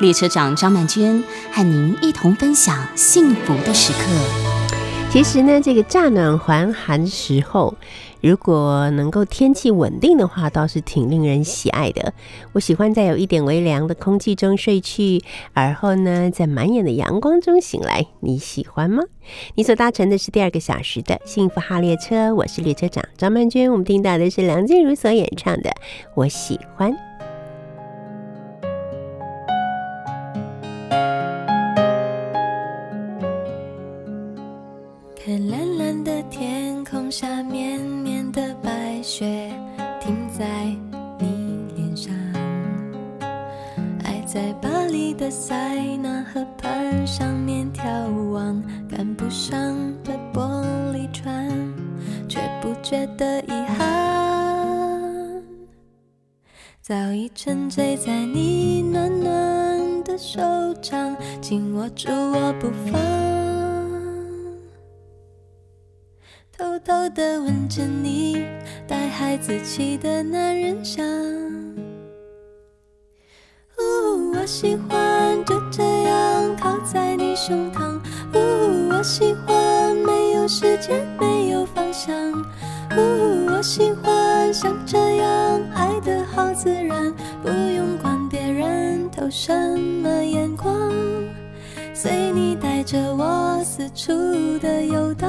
列车长张曼娟和您一同分享幸福的时刻。其实呢，这个乍暖还寒时候，如果能够天气稳定的话，倒是挺令人喜爱的。我喜欢在有一点微凉的空气中睡去，而后呢，在满眼的阳光中醒来。你喜欢吗？你所搭乘的是第二个小时的幸福号列车，我是列车长张曼娟。我们听到的是梁静茹所演唱的《我喜欢》。看蓝蓝的天空下，绵绵的白雪停在你脸上。爱在巴黎的塞纳河畔上面眺望，赶不上的玻璃船，却不觉得遗憾。早已沉醉在你暖暖的手掌，紧握住我不放。偷偷地吻着你，带孩子气的男人香。呜，我喜欢就这样靠在你胸膛。呜，我喜欢没有时间，没有方向。呜，我喜欢像这样爱的好自然，不用管别人投什么眼光，随你带着我四处的游荡。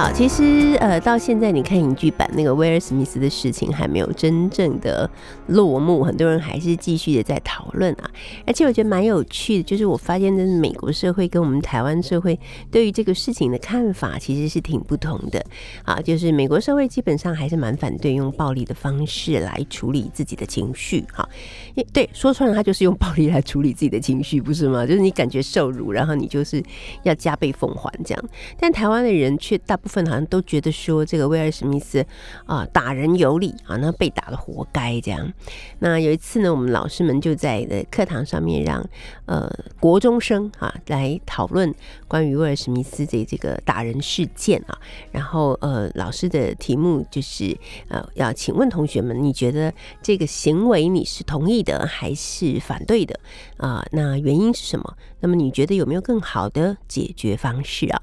好，其实呃，到现在你看影剧版那个威尔史密斯的事情还没有真正的落幕，很多人还是继续的在讨论啊。而且我觉得蛮有趣的，就是我发现，这是美国社会跟我们台湾社会对于这个事情的看法其实是挺不同的啊。就是美国社会基本上还是蛮反对用暴力的方式来处理自己的情绪，哈，对，说穿了，他就是用暴力来处理自己的情绪，不是吗？就是你感觉受辱，然后你就是要加倍奉还这样。但台湾的人却大。部分好像都觉得说这个威尔史密斯啊打人有理啊，那被打的活该这样。那有一次呢，我们老师们就在的课堂上面让呃国中生啊来讨论关于威尔史密斯的这个打人事件啊。然后呃老师的题目就是呃要请问同学们，你觉得这个行为你是同意的还是反对的啊？那原因是什么？那么你觉得有没有更好的解决方式啊？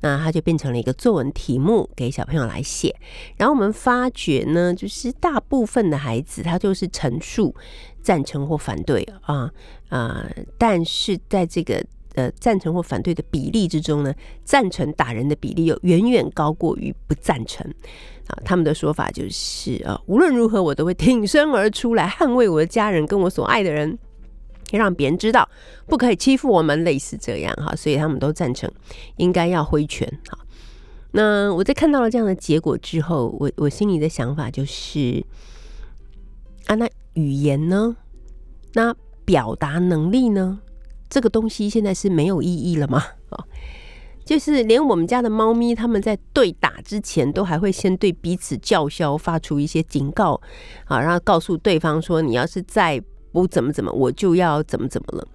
那它就变成了一个作文题目给小朋友来写。然后我们发觉呢，就是大部分的孩子他就是陈述赞成或反对啊啊，但是在这个呃赞成或反对的比例之中呢，赞成打人的比例又远远高过于不赞成啊。他们的说法就是啊，无论如何我都会挺身而出来捍卫我的家人跟我所爱的人。让别人知道不可以欺负我们，类似这样哈，所以他们都赞成应该要挥拳哈。那我在看到了这样的结果之后，我我心里的想法就是啊，那语言呢？那表达能力呢？这个东西现在是没有意义了吗？啊，就是连我们家的猫咪，他们在对打之前，都还会先对彼此叫嚣，发出一些警告啊，然后告诉对方说，你要是再不怎么怎么，我就要怎么怎么了，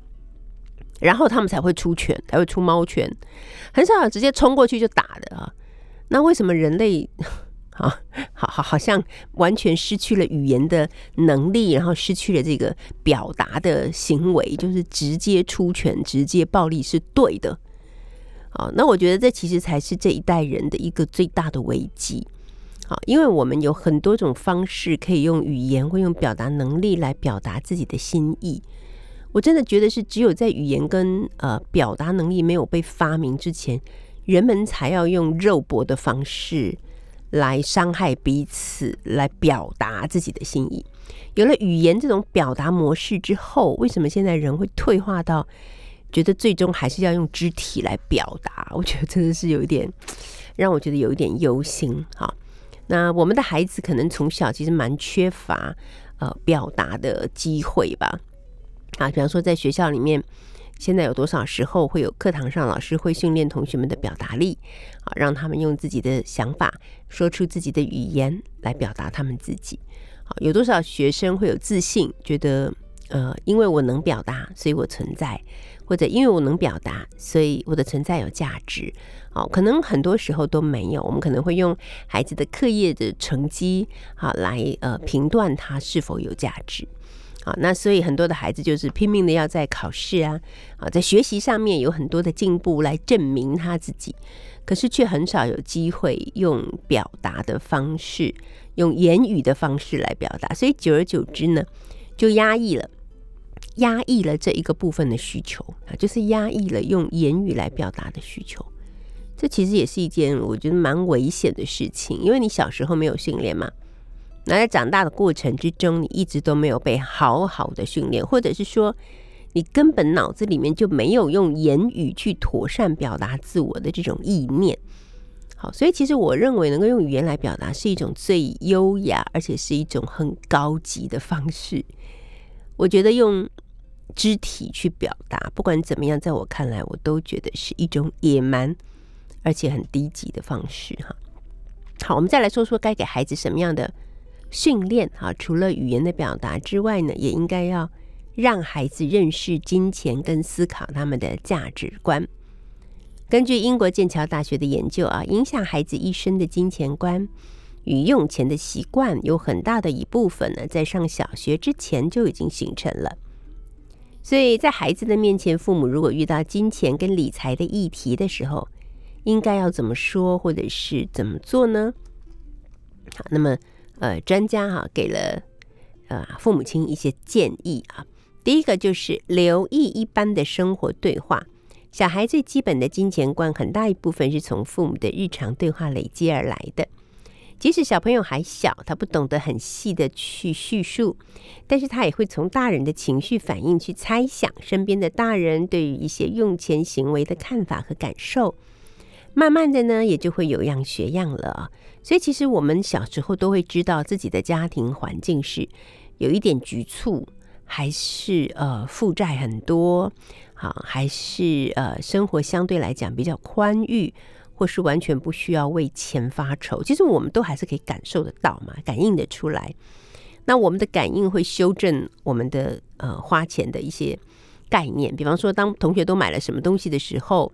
然后他们才会出拳，才会出猫拳，很少有直接冲过去就打的啊。那为什么人类 啊，好好好像完全失去了语言的能力，然后失去了这个表达的行为，就是直接出拳、直接暴力是对的？好，那我觉得这其实才是这一代人的一个最大的危机。好，因为我们有很多种方式可以用语言或用表达能力来表达自己的心意。我真的觉得是只有在语言跟呃表达能力没有被发明之前，人们才要用肉搏的方式来伤害彼此，来表达自己的心意。有了语言这种表达模式之后，为什么现在人会退化到觉得最终还是要用肢体来表达？我觉得真的是有一点让我觉得有一点忧心。哈，那我们的孩子可能从小其实蛮缺乏呃表达的机会吧。啊，比方说在学校里面，现在有多少时候会有课堂上老师会训练同学们的表达力，啊，让他们用自己的想法说出自己的语言来表达他们自己。好，有多少学生会有自信，觉得呃，因为我能表达，所以我存在，或者因为我能表达，所以我的存在有价值。好，可能很多时候都没有。我们可能会用孩子的课业的成绩，好来呃评断他是否有价值。好，那所以很多的孩子就是拼命的要在考试啊，啊，在学习上面有很多的进步来证明他自己，可是却很少有机会用表达的方式，用言语的方式来表达，所以久而久之呢，就压抑了，压抑了这一个部分的需求啊，就是压抑了用言语来表达的需求。这其实也是一件我觉得蛮危险的事情，因为你小时候没有训练嘛。那在长大的过程之中，你一直都没有被好好的训练，或者是说，你根本脑子里面就没有用言语去妥善表达自我的这种意念。好，所以其实我认为能够用语言来表达是一种最优雅，而且是一种很高级的方式。我觉得用肢体去表达，不管怎么样，在我看来，我都觉得是一种野蛮而且很低级的方式。哈，好，我们再来说说该给孩子什么样的。训练啊，除了语言的表达之外呢，也应该要让孩子认识金钱跟思考他们的价值观。根据英国剑桥大学的研究啊，影响孩子一生的金钱观与用钱的习惯，有很大的一部分呢，在上小学之前就已经形成了。所以在孩子的面前，父母如果遇到金钱跟理财的议题的时候，应该要怎么说，或者是怎么做呢？好，那么。呃，专家哈给了呃父母亲一些建议啊。第一个就是留意一般的生活对话，小孩最基本的金钱观很大一部分是从父母的日常对话累积而来的。即使小朋友还小，他不懂得很细的去叙述，但是他也会从大人的情绪反应去猜想身边的大人对于一些用钱行为的看法和感受。慢慢的呢，也就会有样学样了。所以，其实我们小时候都会知道自己的家庭环境是有一点局促，还是呃负债很多，好，还是呃生活相对来讲比较宽裕，或是完全不需要为钱发愁。其实我们都还是可以感受得到嘛，感应得出来。那我们的感应会修正我们的呃花钱的一些概念。比方说，当同学都买了什么东西的时候，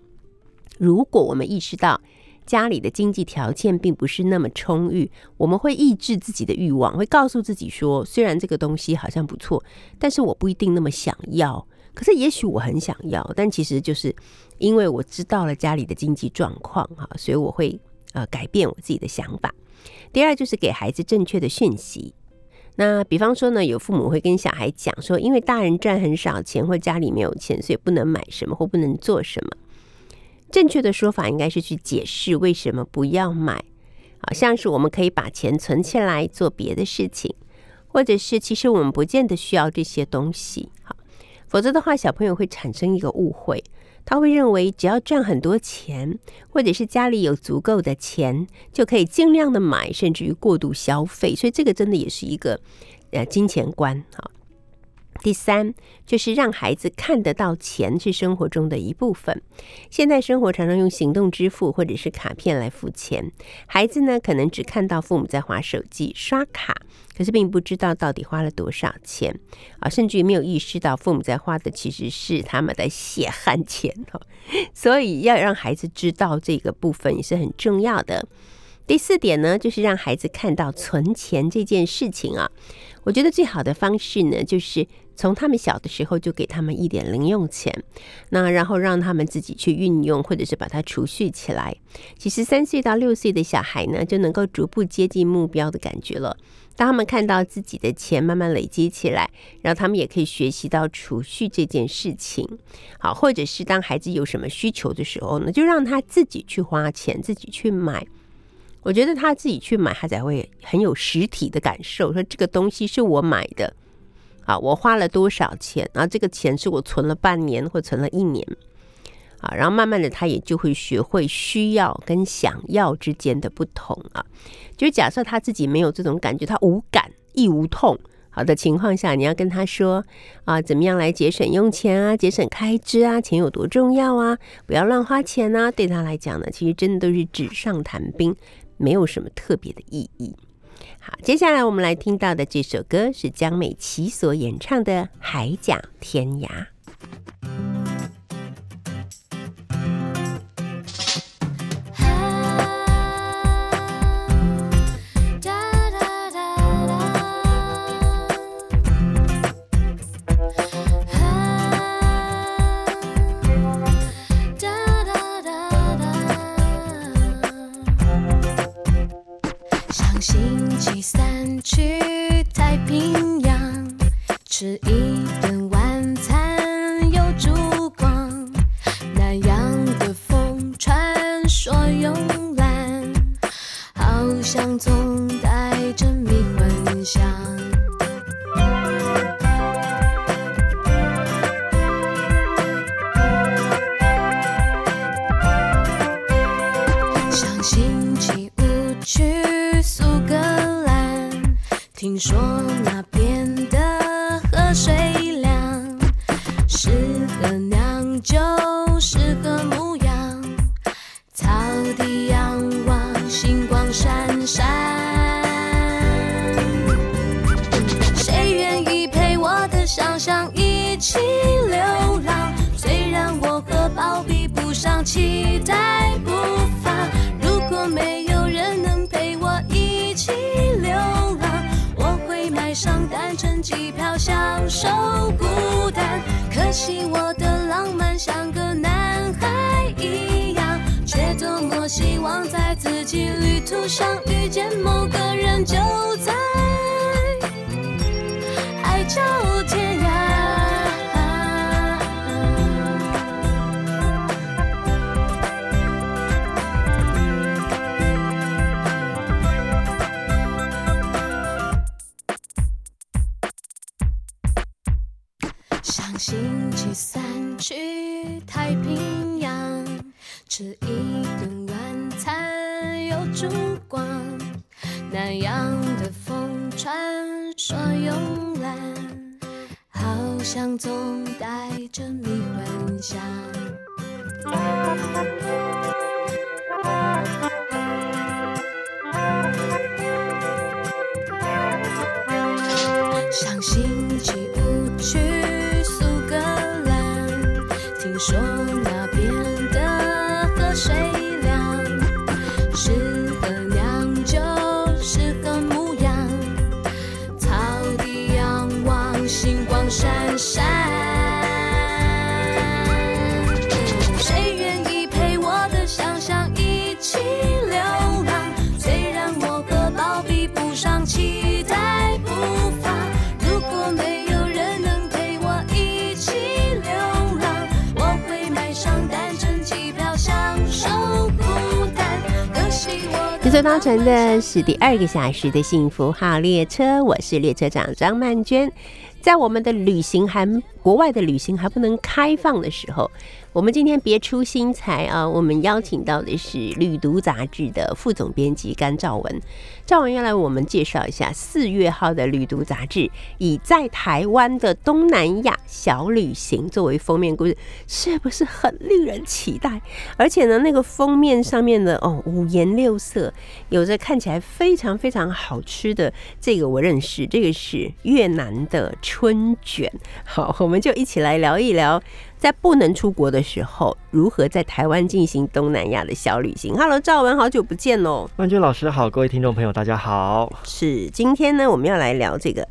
如果我们意识到。家里的经济条件并不是那么充裕，我们会抑制自己的欲望，会告诉自己说：虽然这个东西好像不错，但是我不一定那么想要。可是也许我很想要，但其实就是因为我知道了家里的经济状况哈，所以我会呃改变我自己的想法。第二就是给孩子正确的讯息。那比方说呢，有父母会跟小孩讲说，因为大人赚很少钱或家里没有钱，所以不能买什么或不能做什么。正确的说法应该是去解释为什么不要买，好像是我们可以把钱存起来做别的事情，或者是其实我们不见得需要这些东西，好，否则的话小朋友会产生一个误会，他会认为只要赚很多钱，或者是家里有足够的钱，就可以尽量的买，甚至于过度消费，所以这个真的也是一个呃金钱观，好。第三，就是让孩子看得到钱是生活中的一部分。现在生活常常用行动支付或者是卡片来付钱，孩子呢可能只看到父母在划手机刷卡，可是并不知道到底花了多少钱啊，甚至于没有意识到父母在花的其实是他们的血汗钱哈。所以要让孩子知道这个部分也是很重要的。第四点呢，就是让孩子看到存钱这件事情啊。我觉得最好的方式呢，就是从他们小的时候就给他们一点零用钱，那然后让他们自己去运用，或者是把它储蓄起来。其实三岁到六岁的小孩呢，就能够逐步接近目标的感觉了。当他们看到自己的钱慢慢累积起来，然后他们也可以学习到储蓄这件事情。好，或者是当孩子有什么需求的时候呢，就让他自己去花钱，自己去买。我觉得他自己去买，他才会很有实体的感受，说这个东西是我买的，啊，我花了多少钱，然后这个钱是我存了半年或存了一年，啊，然后慢慢的他也就会学会需要跟想要之间的不同啊。就是假设他自己没有这种感觉，他无感亦无痛，好的情况下，你要跟他说啊，怎么样来节省用钱啊，节省开支啊，钱有多重要啊，不要乱花钱啊，对他来讲呢，其实真的都是纸上谈兵。没有什么特别的意义。好，接下来我们来听到的这首歌是江美琪所演唱的《海角天涯》。你散去太平洋，吃一顿晚餐有烛光。那样的风传说慵懒，好像总带着迷魂香。你说那上遇见某个人就在海角说。这搭乘的是第二个小时的幸福号列车，我是列车长张曼娟。在我们的旅行还国外的旅行还不能开放的时候。我们今天别出心裁啊！我们邀请到的是《旅读》杂志的副总编辑甘兆文。兆文，要来我们介绍一下四月号的《旅读》杂志，以在台湾的东南亚小旅行作为封面故事，是不是很令人期待？而且呢，那个封面上面的哦，五颜六色，有着看起来非常非常好吃的这个我认识，这个是越南的。春卷。好，我们就一起来聊一聊，在不能出国的时候，如何在台湾进行东南亚的小旅行。Hello，赵文，好久不见喽！万君老师好，各位听众朋友，大家好。是，今天呢，我们要来聊这个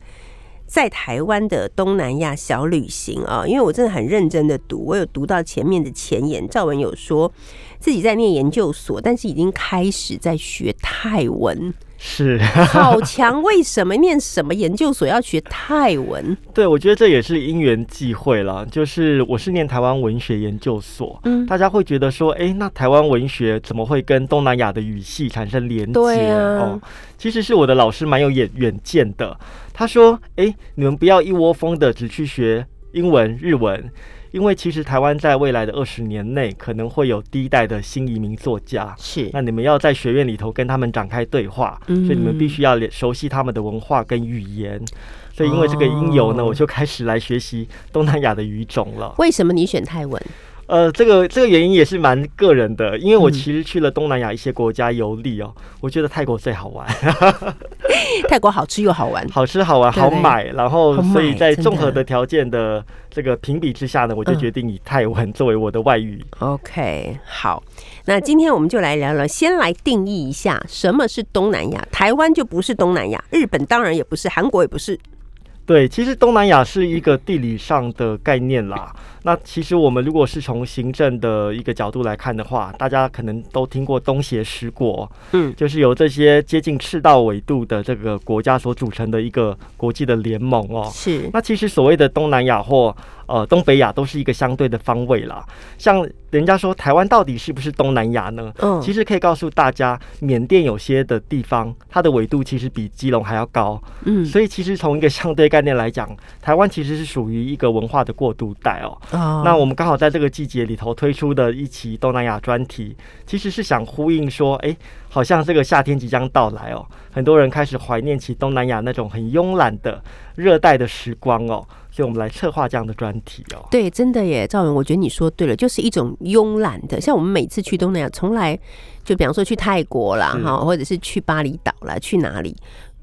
在台湾的东南亚小旅行啊，因为我真的很认真的读，我有读到前面的前言，赵文有说自己在念研究所，但是已经开始在学泰文，是，好强！为什么念什么研究所要学泰文？对，我觉得这也是因缘际会了。就是我是念台湾文学研究所，嗯大家会觉得说，哎、那台湾文学怎么会跟东南亚的语系产生连接？对啊哦，其实是我的老师蛮有眼远见的。他说，哎、你们不要一窝蜂的只去学英文、日文。因为其实台湾在未来的二十年内可能会有第一代的新移民作家，是那你们要在学院里头跟他们展开对话，嗯所以你们必须要熟悉他们的文化跟语言。所以因为这个因由呢，哦我就开始来学习东南亚的语种了。为什么你选泰文？呃，这个这个原因也是蛮个人的，因为我嗯其实去了东南亚一些国家游历哦，我觉得泰国最好玩，泰国好吃又好玩，好吃好玩好买，然后所以在综合的条件的这个评比之下呢，我就嗯决定以泰文作为我的外语。OK，好，那今天我们就来聊聊，先来定义一下什么是东南亚。台湾就不是东南亚，日本当然也不是，韩国也不是。对，其实东南亚是一个地理上的概念啦。那其实我们如果是从行政的一个角度来看的话，大家可能都听过东协十国，嗯就是由这些接近赤道纬度的这个国家所组成的一个国际的联盟哦。是那其实所谓的东南亚或呃东北亚都是一个相对的方位啦。像人家说台湾到底是不是东南亚呢？嗯其实可以告诉大家，缅甸有些的地方，它的纬度其实比基隆还要高。嗯所以其实从一个相对概念来讲，台湾其实是属于一个文化的过渡带哦。哦那我们刚好在这个季节里头推出的一期东南亚专题，其实是想呼应说，哎、好像这个夏天即将到来哦，很多人开始怀念起东南亚那种很慵懒的热带的时光哦，所以我们来策划这样的专题哦。对，真的耶，赵文，我觉得你说对了，就是一种慵懒的。像我们每次去东南亚，从来就比方说去泰国啦，哈，或者是去巴厘岛啦，去哪里，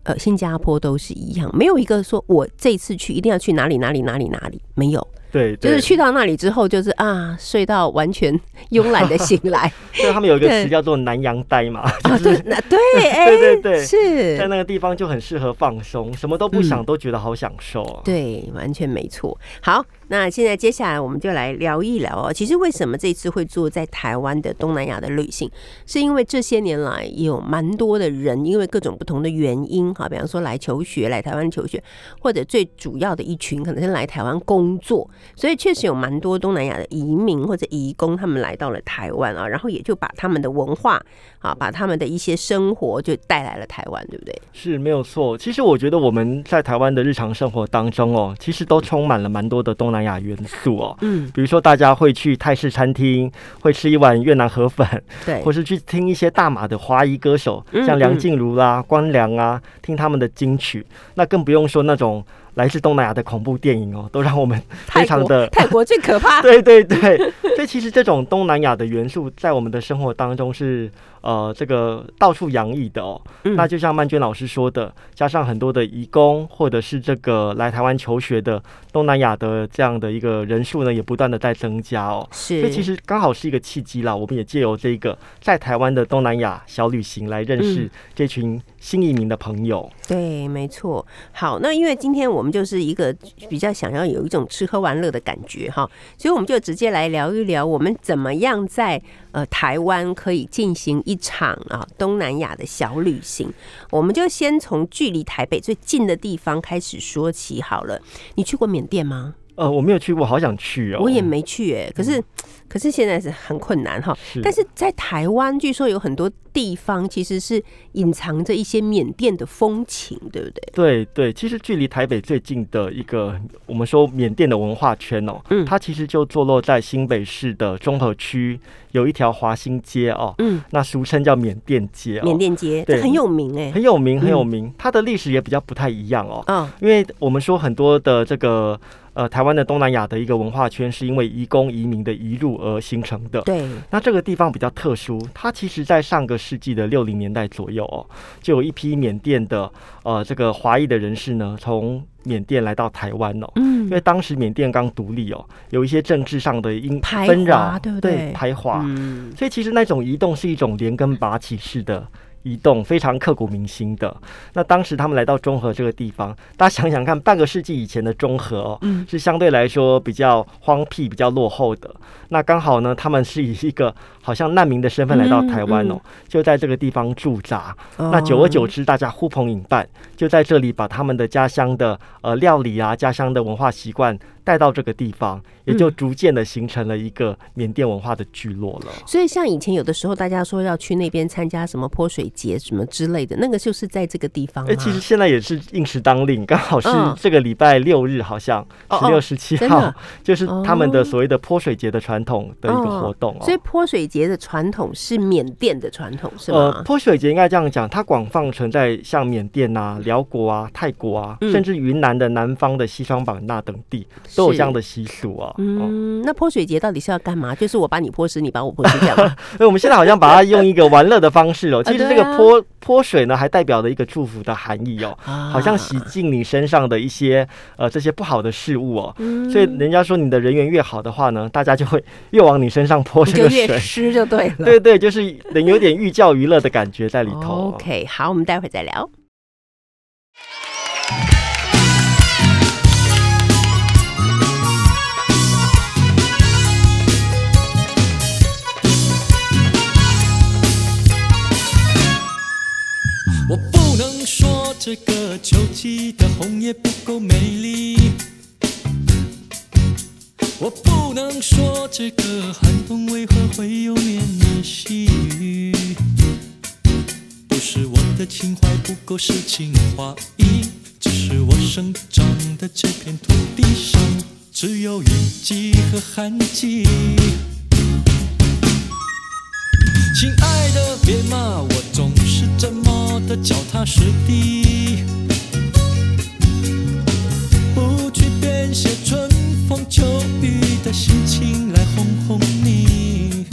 呃，新加坡都是一样，没有一个说我这次去一定要去哪里哪里哪里哪里，没有，对，就是去到那里之后，就是啊，睡到完全 慵懒的醒来。所以他们有一个词叫做南洋呆嘛，啊，对，就是那对，哎，对对对是在那个地方就很适合放松，什么都不想，嗯都觉得好享受哦。对，完全没错。好，那现在接下来我们就来聊一聊哦。其实为什么这次会做在台湾的东南亚的旅行，是因为这些年来也有蛮多的人因为各种不同的原因，哈，比方说来求学、来台湾求学，或者最主要的一群可能是来台湾工作，所以确实有蛮多东南亚的移民或者移工，他们来到了台湾啊，然后也就把他们的文化啊，把他们的一些生活就带来了台湾，对不对？是没有错。其实我觉得我们在台湾的日常生活当中哦，其实都充满了蛮多的东南亚元素哦。嗯，比如说，大家会去泰式餐厅，会吃一碗越南河粉，对或，是去听一些大马的华裔歌手，嗯像梁静茹啦、关良啊，听他们的金曲。那更不用说那种来自东南亚的恐怖电影哦，都让我们非常的 泰国最可怕。对对对，所以其实这种东南亚的元素在我们的生活当中是呃这个到处洋溢的哦。嗯那就像曼娟老师说的，加上很多的移工或者是这个来台湾求学的东南亚的这样的一个人数呢，也不断的在增加哦。是，所以其实刚好是一个契机啦，我们也借由这个在台湾的东南亚小旅行来认识嗯这群新移民的朋友。对，没错。好，那因为今天我们就是一个比较想要有一种吃喝玩乐的感觉哈，所以我们就直接来聊一聊，我们怎么样在呃台湾可以进行一场啊东南亚的小旅行。我们就先从距离台北最近的地方开始说起好了。你去过缅甸吗？呃，我没有去过，好想去哦。我也没去哎、可是可是现在是很困难哈。但是在台湾，据说有很多地方其实是隐藏着一些缅甸的风情，对不对？对对，其实距离台北最近的一个，我们说缅甸的文化圈哦，嗯它其实就坐落在新北市的中和区，有一条华新街哦，嗯，那俗称叫缅甸街哦，缅甸街对。这很有名哎、很有名，很有嗯名，它的历史也比较不太一样哦，嗯，因为我们说很多的这个呃台湾的东南亚的一个文化圈，是因为移工移民的移入而形成的。对，那这个地方比较特殊，它其实在上个世纪的六零年代左右哦，就有一批缅甸的呃这个华裔的人士呢，从缅甸来到台湾哦。嗯因为当时缅甸刚独立哦，有一些政治上的因纷扰，对不对排华，嗯，所以其实那种移动是一种连根拔起式的移动，非常刻骨铭心的。那当时他们来到中和这个地方，大家想想看，半个世纪以前的中和哦，嗯是相对来说比较荒僻、比较落后的。那刚好呢，他们是以一个好像难民的身份来到台湾哦，嗯。就在这个地方驻扎。哦。那久而久之，大家呼朋引伴，就在这里把他们的家乡的呃料理啊、家乡的文化习惯带到这个地方，也就嗯逐渐的形成了一个缅甸文化的聚落了。所以像以前有的时候大家说要去那边参加什么泼水节什么之类的，那个就是在这个地方哎、吗其实现在也是应时当令，刚好是嗯。这个礼拜六日，好像六、哦。十七号就是他们哦。的所谓的泼水节的传统的一个活动哦。所以泼水节的传统是缅甸的传统是呃，吗？泼水节应该这样讲，它广泛存在像缅甸啊、辽国啊、泰国啊，嗯甚至云南的南方的西双版纳等地都有这样的习俗啊。哦，嗯，那泼水节到底是要干嘛？就是我把你泼湿，你把我泼湿，这样吗？所以我们现在好像把它用一个玩乐的方式哦，其实这个泼泼水呢，还代表了一个祝福的含义哦。好好像洗净你身上的一些呃这些不好的事物哦，嗯所以人家说你的人缘越好的话呢，大家就会越往你身上泼这个水。湿就对了。对对，就是能有点寓教于乐的感觉在里头哦。OK，好，我们待会儿再聊。我不能说这个秋季的红叶不够美丽，我不能说这个寒冬为何会有绵绵细雨。不是我的情怀不够诗情画意，只是我生长的这片土地上只有雨季和寒季。亲爱的，别骂我总是这么的脚踏实地，写春风秋雨的心情来哄哄你。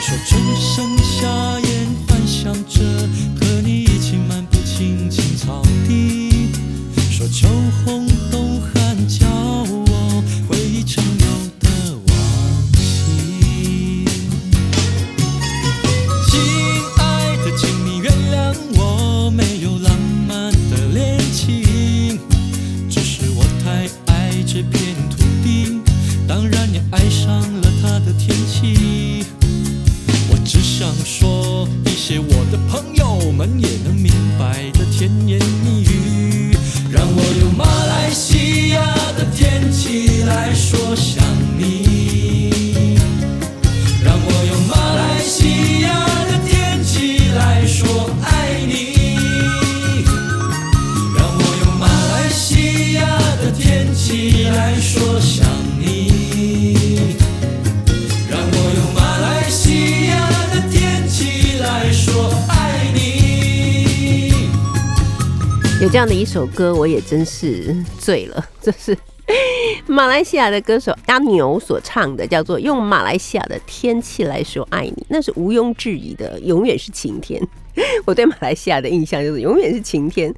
说春生夏艳，幻想着和你一起漫步青青草地。说秋红首歌，我也真是醉了。这是马来西亚的歌手阿牛所唱的，叫做《用马来西亚的天气来说爱你》，那是毋庸置疑的，永远是晴天。我对马来西亚的印象就是永远是晴天，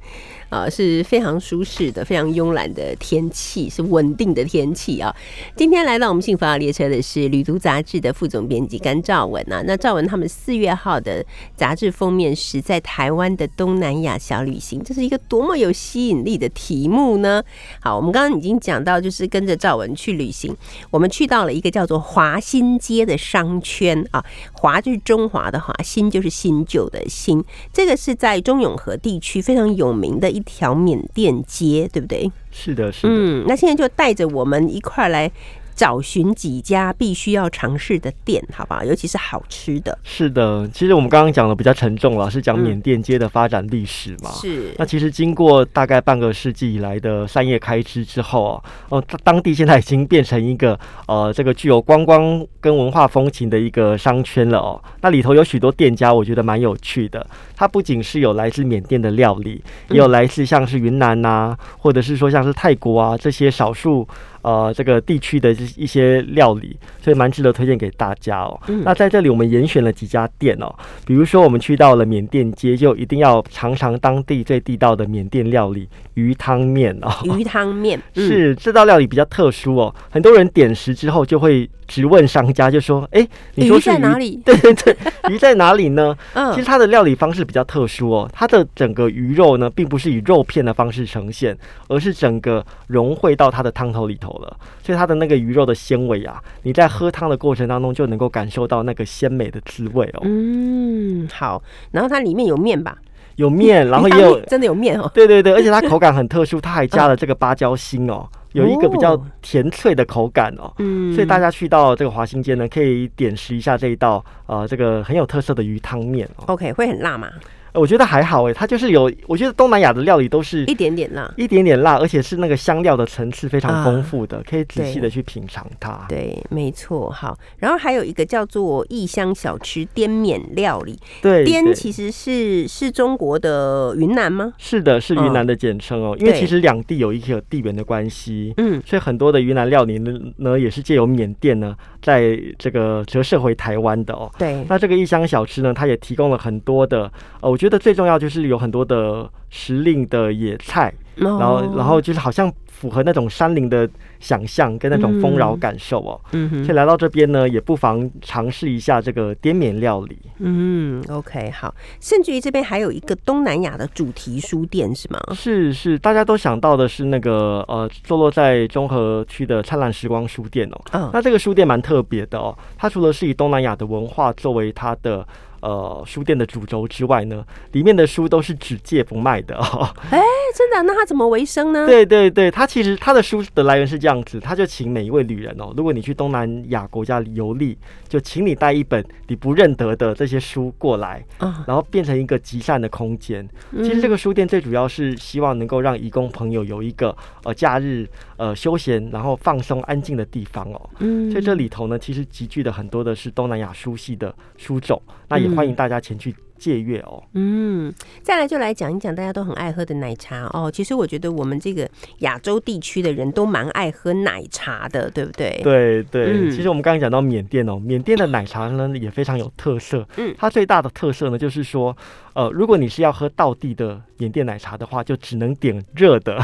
啊、是非常舒适的、非常慵懒的天气，是稳定的天气啊。今天来到我们幸福号列车的是《旅途》杂志的副总编辑甘兆文啊。那兆文他们四月号的杂志封面是在台湾的东南亚小旅行，这是一个多么有吸引力的题目呢？好，我们刚刚已经讲到，就是跟着兆文去旅行，我们去到了一个叫做华新街的商圈啊，华就是中华的华，新就是新旧的新，这个是在中永和地区非常有名的一条缅甸街，对不对？是的，是的。嗯，那现在就带着我们一块儿来找寻几家必须要尝试的店，好不好？尤其是好吃的。是的，其实我们刚刚讲的比较沉重了，是讲嗯缅甸街的发展历史嘛。是那其实经过大概半个世纪以来的商业开支之后啊，哦，当当地现在已经变成一个呃这个具有观光跟文化风情的一个商圈了哦。那里头有许多店家，我觉得蛮有趣的。它不仅是有来自缅甸的料理，也有来自像是云南呐、或者是说像是泰国啊这些少数呃这个地区的这一些料理，所以蛮值得推荐给大家哦。嗯那在这里我们严选了几家店哦，比如说我们去到了缅甸街，就一定要尝尝当地最地道的缅甸料理鱼汤面哦。鱼汤面嗯是这道料理比较特殊哦，很多人点食之后就会直问商家，就说：“哎，你说鱼是在哪里？对对对，鱼在哪里呢？嗯其实它的料理方式比较特殊哦，它的整个鱼肉呢，并不是以肉片的方式呈现，而是整个融汇到它的汤头里头了。所以它的那个鱼肉的纤维啊，你在喝汤的过程当中就能够感受到那个鲜美的滋味哦。嗯，好，然后它里面有面吧？有面，然后也有真的有面哦。对对对，而且它口感很特殊，它还加了这个芭蕉心哦，有一个比较哦甜脆的口感哦。嗯所以大家去到这个华新街呢，可以点食一下这一道呃这个很有特色的鱼汤面哦。OK 会很辣吗？呃我觉得还好哎，它就是有，我觉得东南亚的料理都是一点点辣。一点点辣，而且是那个香料的层次非常啊丰富的，可以仔细的去品尝它。对，没错。好，然后还有一个叫做异乡小吃滇缅料理，对，滇其实是是中国的云南吗？是的，是云南的简称哦，因为其实两地有一个地缘的关系。嗯，所以很多的云南料理呢，呢也是借由缅甸呢，在这个折射回台湾的哦。对，那这个异乡小吃呢，它也提供了很多的，呃，我觉得最重要就是有很多的时令的野菜，然然后然后就是好像符合那种山林的想象跟那种丰饶嗯感受哦。嗯哼所以来到这边呢，也不妨尝试一下这个滇缅料理。嗯，OK，好，甚至于这边还有一个东南亚的主题书店是吗？是是，大家都想到的是那个呃，坐落在中和区的灿烂时光书店哦。嗯那这个书店蛮特别的哦，它除了是以东南亚的文化作为它的呃书店的主轴之外呢，里面的书都是只借不卖的哦。哎，真的？那他怎么为生呢？，对对对，他其实他的书的来源是这样子，他就请每一位旅人哦，如果你去东南亚国家游历，就请你带一本你不认得的这些书过来，啊，然后变成一个集善的空间。嗯其实这个书店最主要是希望能够让义工朋友有一个呃假日呃休闲然后放松安静的地方哦。嗯所以这里头呢，其实集聚的很多的是东南亚书系的书种，那也欢迎大家前去借阅哦。嗯，再来就来讲一讲大家都很爱喝的奶茶哦。其实我觉得我们这个亚洲地区的人都蛮爱喝奶茶的，对不对？，对对，嗯其实我们刚刚讲到缅甸哦，缅甸的奶茶呢也非常有特色。嗯它最大的特色呢就是说，呃，如果你是要喝道地的缅甸奶茶的话，就只能点热的，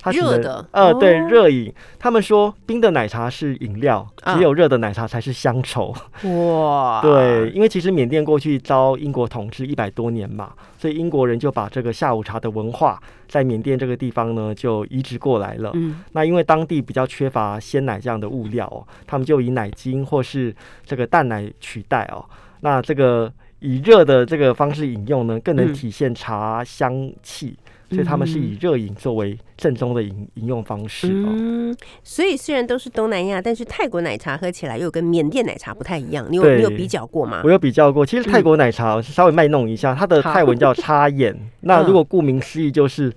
它只能热的呃，对，哦热饮。他们说冰的奶茶是饮料，啊只有热的奶茶才是乡愁。哇，对，，因为其实缅甸过去遭英国统治一百多年嘛，所以英国人就把这个下午茶的文化在缅甸这个地方呢就移植过来了。嗯那因为当地比较缺乏鲜奶这样的物料哦，他们就以奶精或是这个蛋奶取代哦。那这个以热的这个方式饮用呢，更能嗯体现茶香气，所以他们是以热饮作为正宗的饮饮用方式哦。嗯，所以虽然都是东南亚，但是泰国奶茶喝起来又跟缅甸奶茶不太一样。你有对你有比较过吗我？有比较过，其实泰国奶茶稍微卖弄一下，它的泰文叫插眼，那如果顾名思义就是。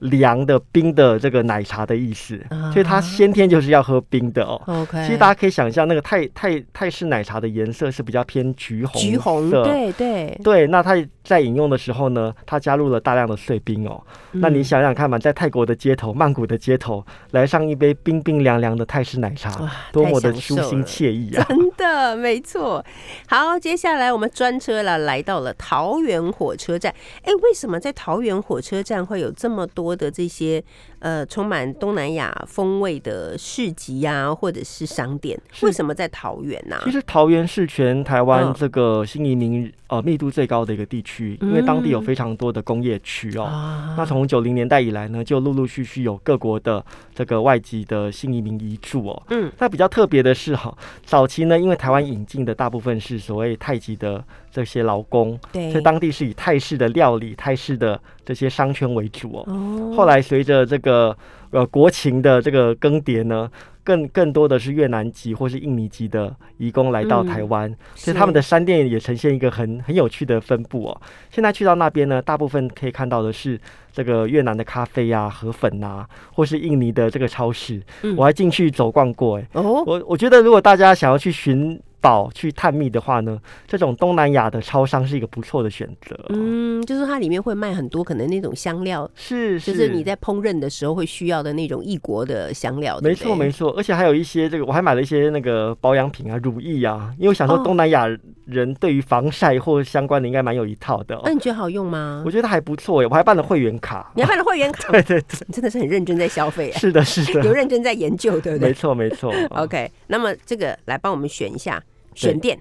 凉的、冰的这个奶茶的意思，所以它先天就是要喝冰的哦。OK，其实大家可以想象，那个泰泰泰式奶茶的颜色是比较偏橘红橘红，色对对。对，那它在饮用的时候呢，它加入了大量的碎冰哦。那你嗯想想看嘛，在泰国的街头、曼谷的街头，来上一杯冰冰凉凉的泰式奶茶，多么的舒心惬意啊！真的没错。好，接下来我们专车了，来到了桃园火车站。哎，为什么在桃园火车站会有这么多的这些呃充满东南亚风味的市集啊，或者是商店？为什么在桃园啊呢、其实桃园是全台湾嗯这个新移民呃密度最高的一个地区，因为当地有嗯非常多的工业区哦。啊那从九零年代以来呢，就陆陆续续有各国的这个外籍的新移民移住哦。嗯那比较特别的是哈，早期呢，因为台湾引进的大部分是所谓太极的这些劳工，对，所以当地是以泰式的料理、泰式的这些商圈为主哦。哦后来随着这个呃国情的这个更迭呢，更更多的是越南籍或是印尼籍的移工来到台湾，所以他们的商店也呈现一个很很有趣的分布哦。现在去到那边呢，大部分可以看到的是这个越南的咖啡啊、河粉啊，或是印尼的这个超市。嗯我还进去走逛过，哎，哦，我我觉得如果大家想要去寻宝去探秘的话呢，这种东南亚的超商是一个不错的选择。嗯，就是它里面会卖很多可能那种香料，是，就是你在烹饪的时候会需要的那种异国的香料。没错，没错，而且还有一些这个，我还买了一些那个保养品啊，乳液啊，因为我想说东南亚人对于防晒或相关的应该蛮有一套的。那你觉得好用吗？我觉得还不错耶，我还办了会员卡。你还办了会员卡？对对对，你真的是很认真在消费啊。是的，是的，有认真在研究，对不对？没错，没错。OK，那么这个来帮我们选一下，选店。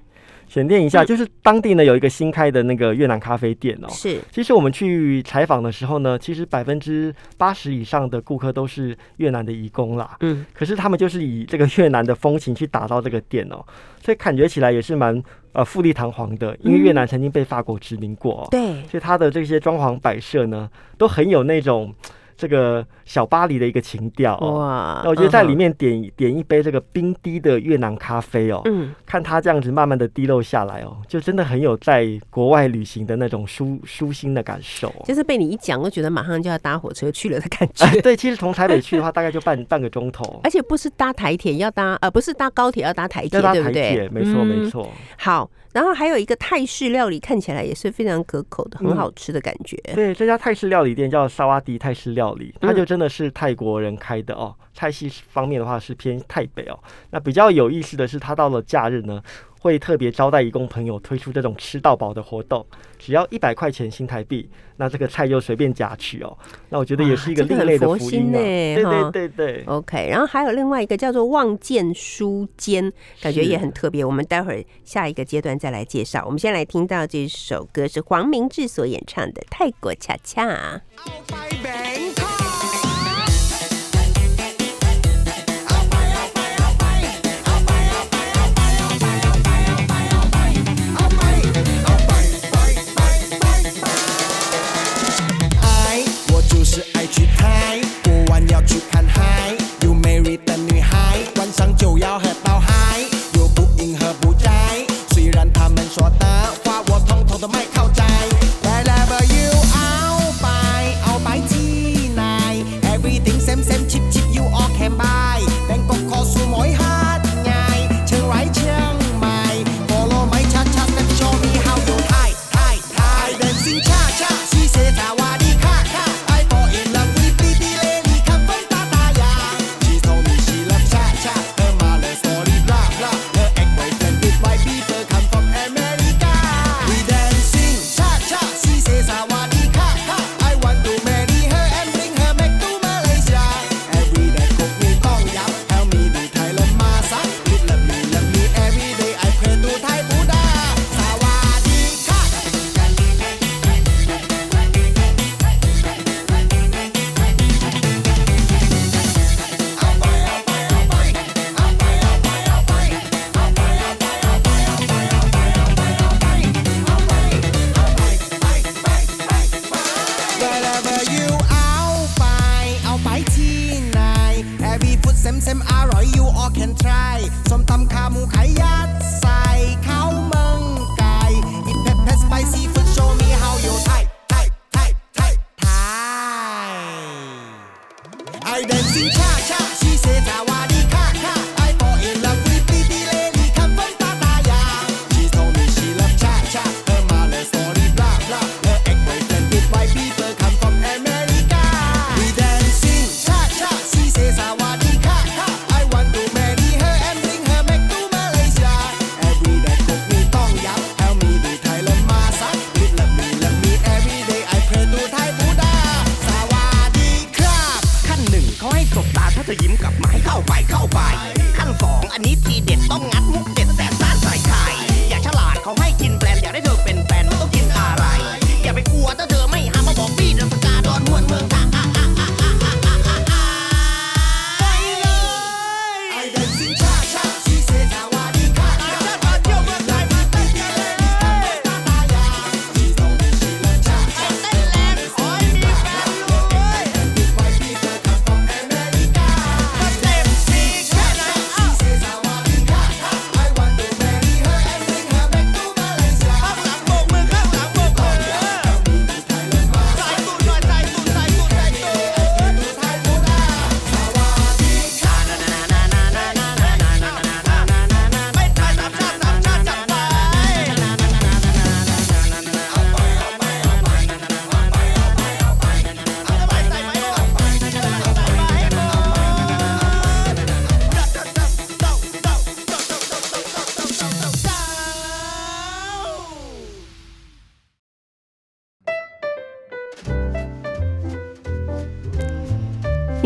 选店一下，就是当地呢有一个新开的那个越南咖啡店哦。是，其实我们去采访的时候呢，其实百分之八十以上的顾客都是越南的移工啦。嗯，可是他们就是以这个越南的风情去打造这个店哦，所以感觉起来也是蛮呃富丽堂皇的。因为越南曾经被法国殖民过，对，所以它的这些装潢摆设呢，都很有那种。这个小巴黎的一个情调哇，那我觉得在里面点点一杯这个冰滴的越南咖啡哦，嗯，看它这样子慢慢的滴漏下来哦，就真的很有在国外旅行的那种舒舒心的感受。就是被你一讲，我觉得马上就要搭火车去了的感觉。对，其实从台北去的话，大概就半 半个钟头，而且不是搭台铁，要搭呃不是搭高铁，要搭台铁，对不对？没错没错。好。然后还有一个泰式料理，看起来也是非常可口的，很好吃的感觉。对，这家泰式料理店叫沙瓦迪泰式料理，它就真的是泰国人开的哦。菜系方面的话是偏泰北哦。那比较有意思的是，它到了假日呢。会特别招待义工朋友推出这种吃到饱的活动，只要一百块钱新台币，那这个菜就随便夹取哦。那我觉得也是一个另类的福音呢。对对对对。OK，然后还有另外一个叫做望见书间，感觉也很特别。我们待会儿下一个阶段再来介绍。我们先来听到这首歌是黄明志所演唱的《泰国恰恰》。high. 人心差。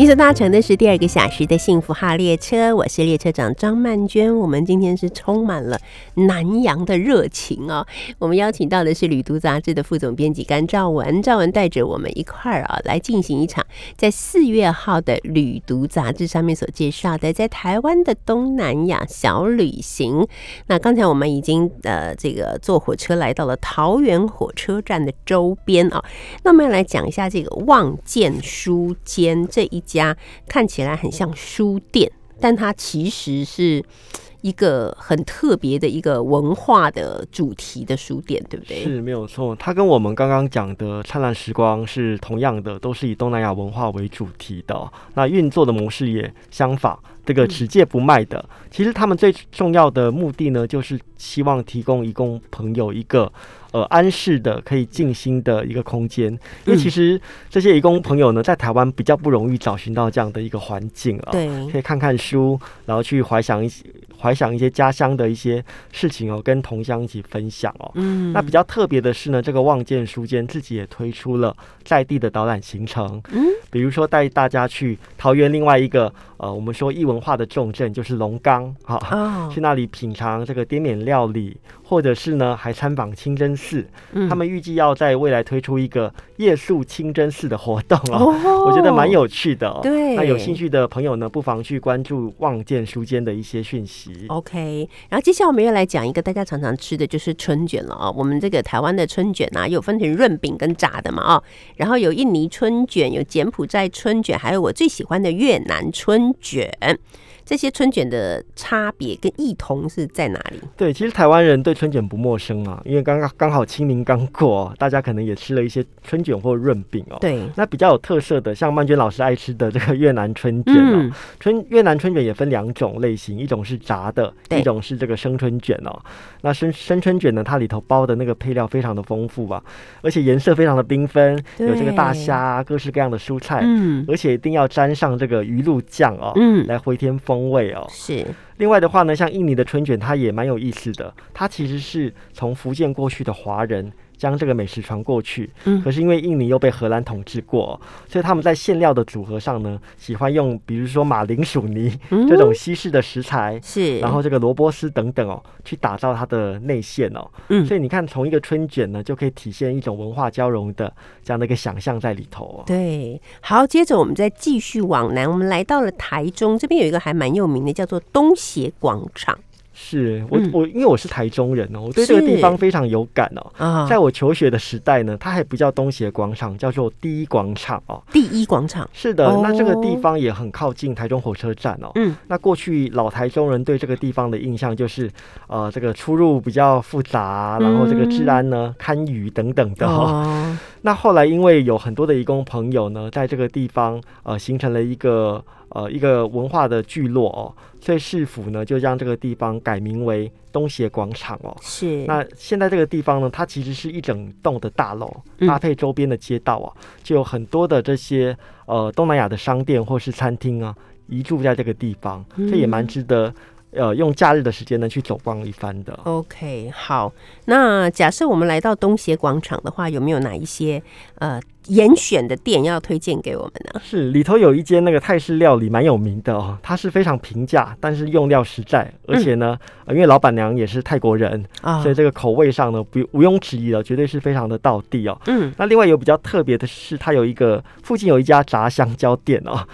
你所搭乘的是第二个小时的幸福号列车，我是列车长张曼娟。我们今天是充满了南洋的热情哦。我们邀请到的是《旅读》杂志的副总编辑甘兆文，兆文带着我们一块儿啊来进行一场在四月号的《旅读》杂志上面所介绍的在台湾的东南亚小旅行。那刚才我们已经呃这个坐火车来到了桃园火车站的周边啊，那我们要来讲一下这个望见书间这一家看起来很像书店，但它其实是一个很特别的一个文化的主题的书店，对不对？是没有错，它跟我们刚刚讲的灿烂时光是同样的，都是以东南亚文化为主题的哦。那运作的模式也相仿，这个只借不卖的。其实他们最重要的目的呢，就是希望提供义工朋友一个呃安适的、可以静心的一个空间。因为其实这些义工朋友呢，在台湾比较不容易找寻到这样的一个环境啊。对可以看看书，然后去怀想一些怀想一些家乡的一些事情哦，跟同乡一起分享哦。嗯那比较特别的是呢，这个望见书间自己也推出了在地的导览行程，嗯，比如说带大家去桃园另外一个呃，我们说异文化的重镇就是龙岗，哈、哦去那里品尝这个滇缅料理，或者是呢还参访清真寺。嗯他们预计要在未来推出一个夜宿清真寺的活动哦，哦我觉得蛮有趣的哦。对那有兴趣的朋友呢，不妨去关注望见书间的一些讯息。OK，然后接下来我们要来讲一个大家常常吃的就是春卷了啊、我们这个台湾的春卷啊，有分成润饼跟炸的嘛啊、然后有印尼春卷，有柬埔寨春卷，还有我最喜欢的越南春卷。这些春卷的差别跟异同是在哪里？对，其实台湾人对春卷不陌生啊，因为刚刚刚好清明刚过哦，大家可能也吃了一些春卷或润饼哦。对，那比较有特色的，像曼娟老师爱吃的这个越南春卷哦，嗯，春越南春卷也分两种类型，一种是炸的，一种是这个生春卷哦。那生生春卷呢，它里头包的那个配料非常的丰富吧，而且颜色非常的缤纷，有这个大对虾啊，各式各样的蔬菜，嗯。而且一定要沾上这个鱼露酱哦，嗯，来回天风味哦。是另外的话呢，像印尼的春卷，它也蛮有意思的。它其实是从福建过去的华人将这个美食传过去，嗯。可是因为印尼又被荷兰统治过，所以他们在馅料的组合上呢，喜欢用比如说马铃薯泥嗯。这种西式的食材。是，然后这个萝卜丝等等哦，去打造它的内馅哦，嗯。所以你看，从一个春卷呢，就可以体现一种文化交融的这样的一个想象在里头哦。对，好，接着我们再继续往南，我们来到了台中这边有一个还蛮有名的，叫做东协广场是我、嗯我因为我是台中人哦，我对这个地方非常有感哦。啊在我求学的时代呢，它还不叫东协广场，叫做第一广场哦。第一广场，是的，哦那这个地方也很靠近台中火车站哦。嗯，那过去老台中人对这个地方的印象就是，呃，这个出入比较复杂，然后这个治安呢堪虞等等的、哦。哦，那后来因为有很多的义工朋友呢，在这个地方呃形成了一个呃一个文化的聚落哦，所以市府呢就将这个地方改名为东协广场哦。是，那现在这个地方呢，它其实是一整栋的大楼，嗯。搭配周边的街道啊，就有很多的这些呃东南亚的商店或是餐厅啊，移住在这个地方，这也蛮值得呃用假日的时间呢去走逛一番的。OK，好，那假设我们来到东协广场的话，有没有哪一些呃严选的店要推荐给我们呢？是里头有一间那个泰式料理蛮有名的哦，它是非常平价，但是用料实在，而且呢，呃因为老板娘也是泰国人，啊所以这个口味上呢不毋庸置疑了，绝对是非常的道地哦。嗯那另外有比较特别的是，它有一个附近有一家炸香蕉店哦，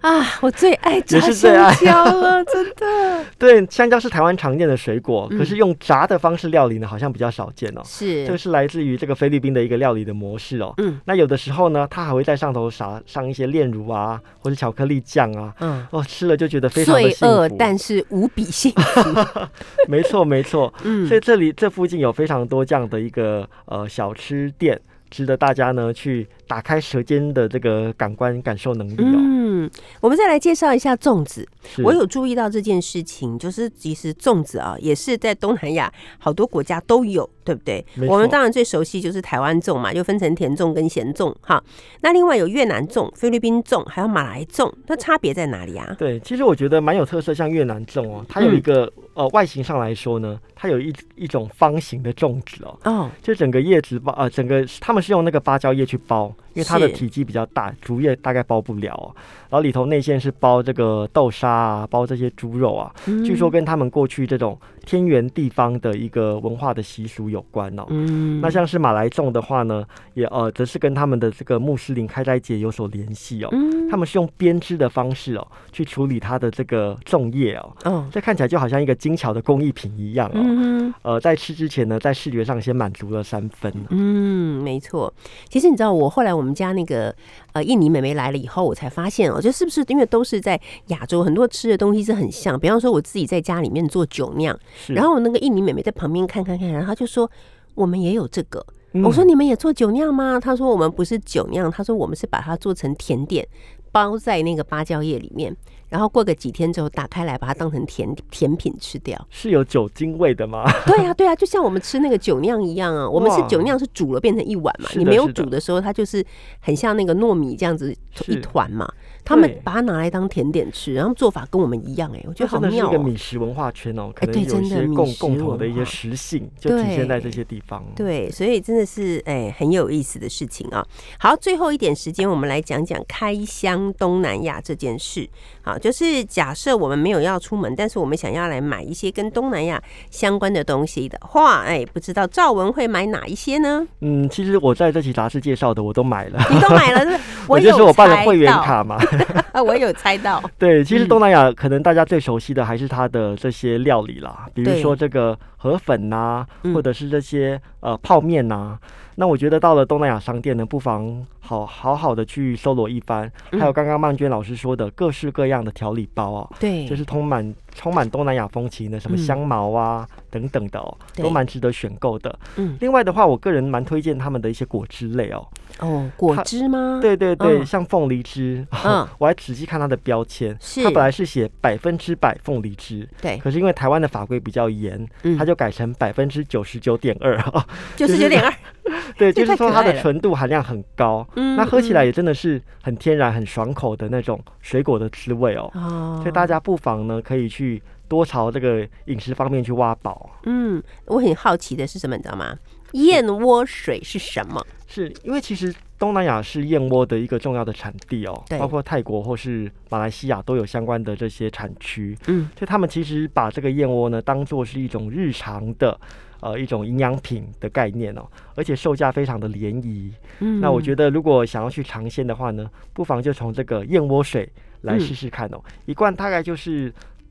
啊，我最爱炸也是最爱香蕉了，真的对，香蕉是台湾常见的水果，嗯可是用炸的方式料理呢，好像比较少见哦。是这个是来自于这个菲律宾的一个料理的模式哦。嗯那有的时候呢，它还会在上头撒上一些炼乳啊，或者巧克力酱啊，嗯。哦，吃了就觉得非常的罪幸福。恶但是无比幸福。没错没错，嗯所以这里这附近有非常多这样的一个呃小吃店，值得大家呢去打开舌尖的这个感官感受能力哦。嗯，我们再来介绍一下粽子。我有注意到这件事情，就是其实粽子啊，也是在东南亚好多国家都有，对不对我们当然最熟悉就是台湾粽嘛，就分成甜粽跟咸粽哈。那另外有越南粽、菲律宾粽，还有马来粽，那差别在哪里啊？对，其实我觉得蛮有特色，像越南粽哦，它有一个、呃外形上来说呢，它有一一种方形的粽子哦，哦，就整个叶子包呃整个他们是用那个芭蕉叶去包，因为它的体积比较大，竹叶大概包不了、哦。然后里头内馅是包这个豆沙啊，包这些猪肉啊，据说跟他们过去这种天圆地方的一个文化的习俗有关哦。嗯，那像是马来粽的话呢，也呃，则是跟他们的这个穆斯林开斋节有所联系哦。嗯他们是用编织的方式哦，去处理它的这个粽叶哦，哦，这看起来就好像一个精巧的工艺品一样哦。嗯呃，在吃之前呢，在视觉上先满足了三分。嗯，没错。其实你知道，我后来我们家那个呃印尼妹妹来了以后，我才发现哦，就是不是因为都是在亚洲，很多吃的东西是很像。比方说，我自己在家里面做酒酿，然后我那个印尼妹妹在旁边看看看，然后她就说我们也有这个。嗯我说你们也做酒酿吗？她说我们不是酒酿，她说我们是把它做成甜点，包在那个芭蕉叶里面，然后过个几天之后打开来，把它当成甜甜品吃掉。是有酒精味的吗？对呀、对呀、就像我们吃那个酒酿一样啊。我们是酒酿是煮了变成一碗嘛，你没有煮的时候，它就是很像那个糯米这样子一团嘛。他们把它拿来当甜点吃，然后做法跟我们一样哎、我觉得好妙哦、个米食文化圈哦，可能有一些真的米共食共同的一些食性，就体现在这些地方。对，所以真的是哎、很有意思的事情啊。好，最后一点时间，我们来讲讲开箱东南亚这件事。好，就是假设我们没有要出门，但是我们想要来买一些跟东南亚相关的东西的话，哎，不知道赵文会买哪一些呢？嗯，其实我在这期杂志介绍的我都买了，你都买了，是？我有就是我办了猜会员卡嘛。啊，我有猜到。对，其实嗯东南亚可能大家最熟悉的还是它的这些料理啦，比如说这个河粉呐、嗯。或者是这些呃泡面呐、那我觉得到了东南亚商店呢，不妨好好好的去搜罗一番。还有嗯刚刚曼娟老师说的各式各样的调理包哦，对，就是充满充满东南亚风情的，什么嗯香茅啊、等等的哦，都蛮值得选购的。嗯。另外的话，我个人蛮推荐他们的一些果汁类哦。哦，果汁吗？，对对对，嗯。像凤梨汁，嗯。我还仔细看它的标签，是。它本来是写百分之百凤梨汁，对，可是因为台湾的法规比较严，嗯。它就改成百分之九十九点二。九十九点二，对，就是说它的纯度含量很高，嗯那喝起来嗯也真的是很天然、很爽口的那种水果的滋味哦。哦所以大家不妨呢可以去多朝这个饮食方面去挖宝。嗯，我很好奇的是什么，你知道吗？燕窝水是什么？是因为其实东南亚是燕窝的一个重要的产地哦对，包括泰国或是马来西亚都有相关的这些产区，嗯，所以他们其实把这个燕窝呢当做是一种日常的。呃，一种营养品的概念哦，而且售价非常的廉宜。嗯那我觉得，如果想要去尝鲜的话呢，不妨就从这个燕窝水来嗯试试看哦。一罐大概就是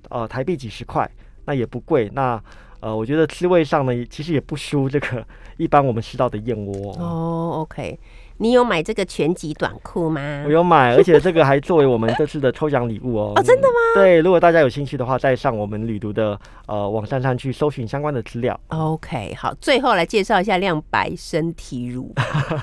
呃台币几十块，那也不贵。那呃，我觉得滋味上呢，其实也不输这个一般我们吃到的燕窝。哦，OK，你有买这个全集短裤吗我？有买，而且这个还作为我们这次的抽奖礼物哦。哦真的吗？对，如果大家有兴趣的话，再上我们旅途的呃网站上去搜寻相关的资料。OK，好，最后来介绍一下亮白身体乳。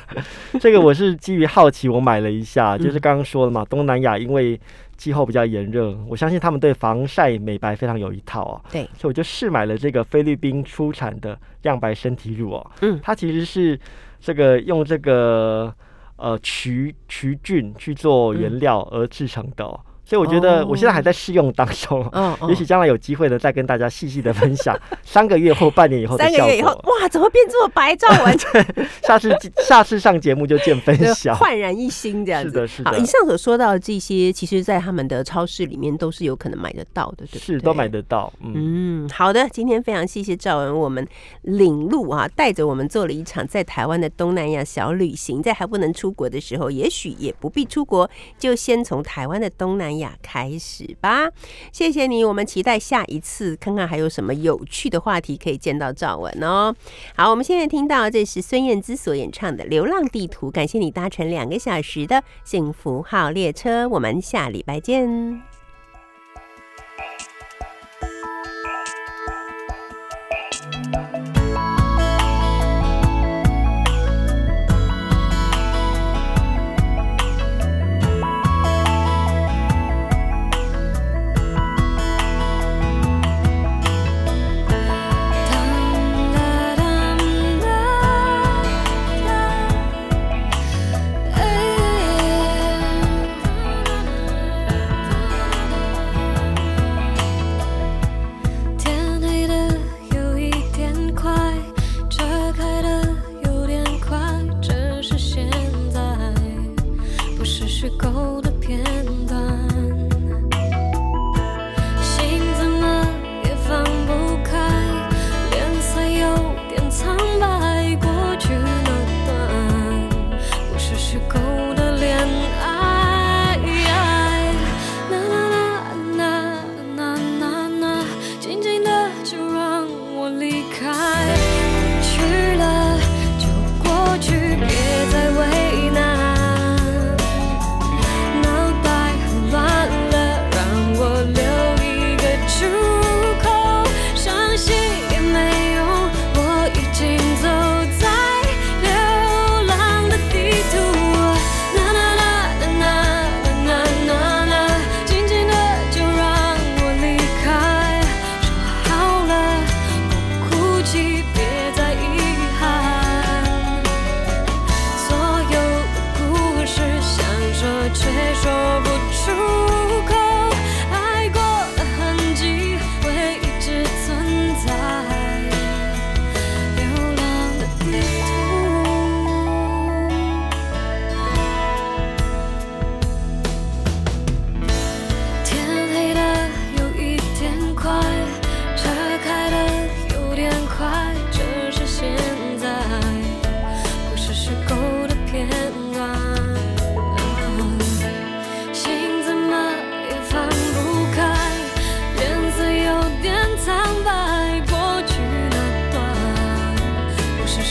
这个我是基于好奇，我买了一下，嗯就是刚刚说了嘛，东南亚因为气候比较炎热，我相信他们对防晒美白非常有一套哦。对，所以我就试买了这个菲律宾出产的亮白身体乳哦。嗯它其实是这个用这个呃曲曲菌去做原料而制成的、哦。所以我觉得我现在还在试用当中，嗯哦也许将来有机会呢，再跟大家细细的分享 三个月后、半年以后的三个月以后，哇，怎么变这么白？赵文下次下次上节目就见分晓。焕然一新这样子。是的是的好，以上所说到的这些，其实在他们的超市里面都是有可能买得到的，对不对？是都买得到，嗯，嗯，好的，今天非常谢谢赵文，我们领路啊，带着我们做了一场在台湾的东南亚小旅行。在还不能出国的时候，也许也不必出国，就先从台湾的东南亚开始吧。谢谢你，我们期待下一次看看还有什么有趣的话题可以见到赵文哦。好，我们现在听到这是孙燕姿所演唱的《流浪地图》，感谢你搭乘两个小时的幸福号列车，我们下礼拜见。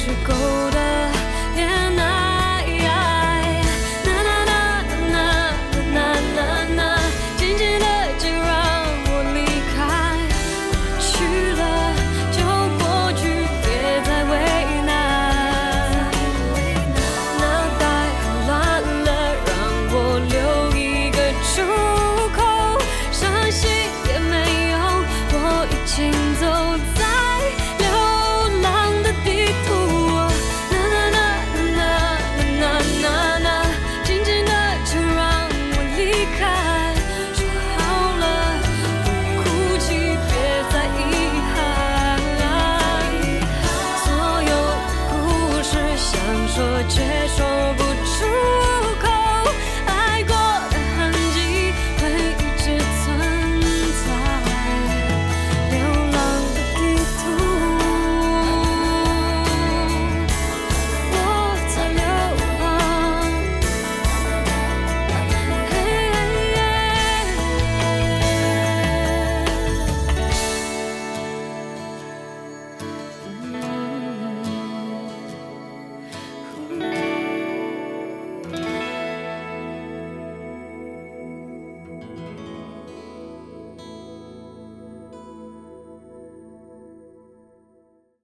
To go down.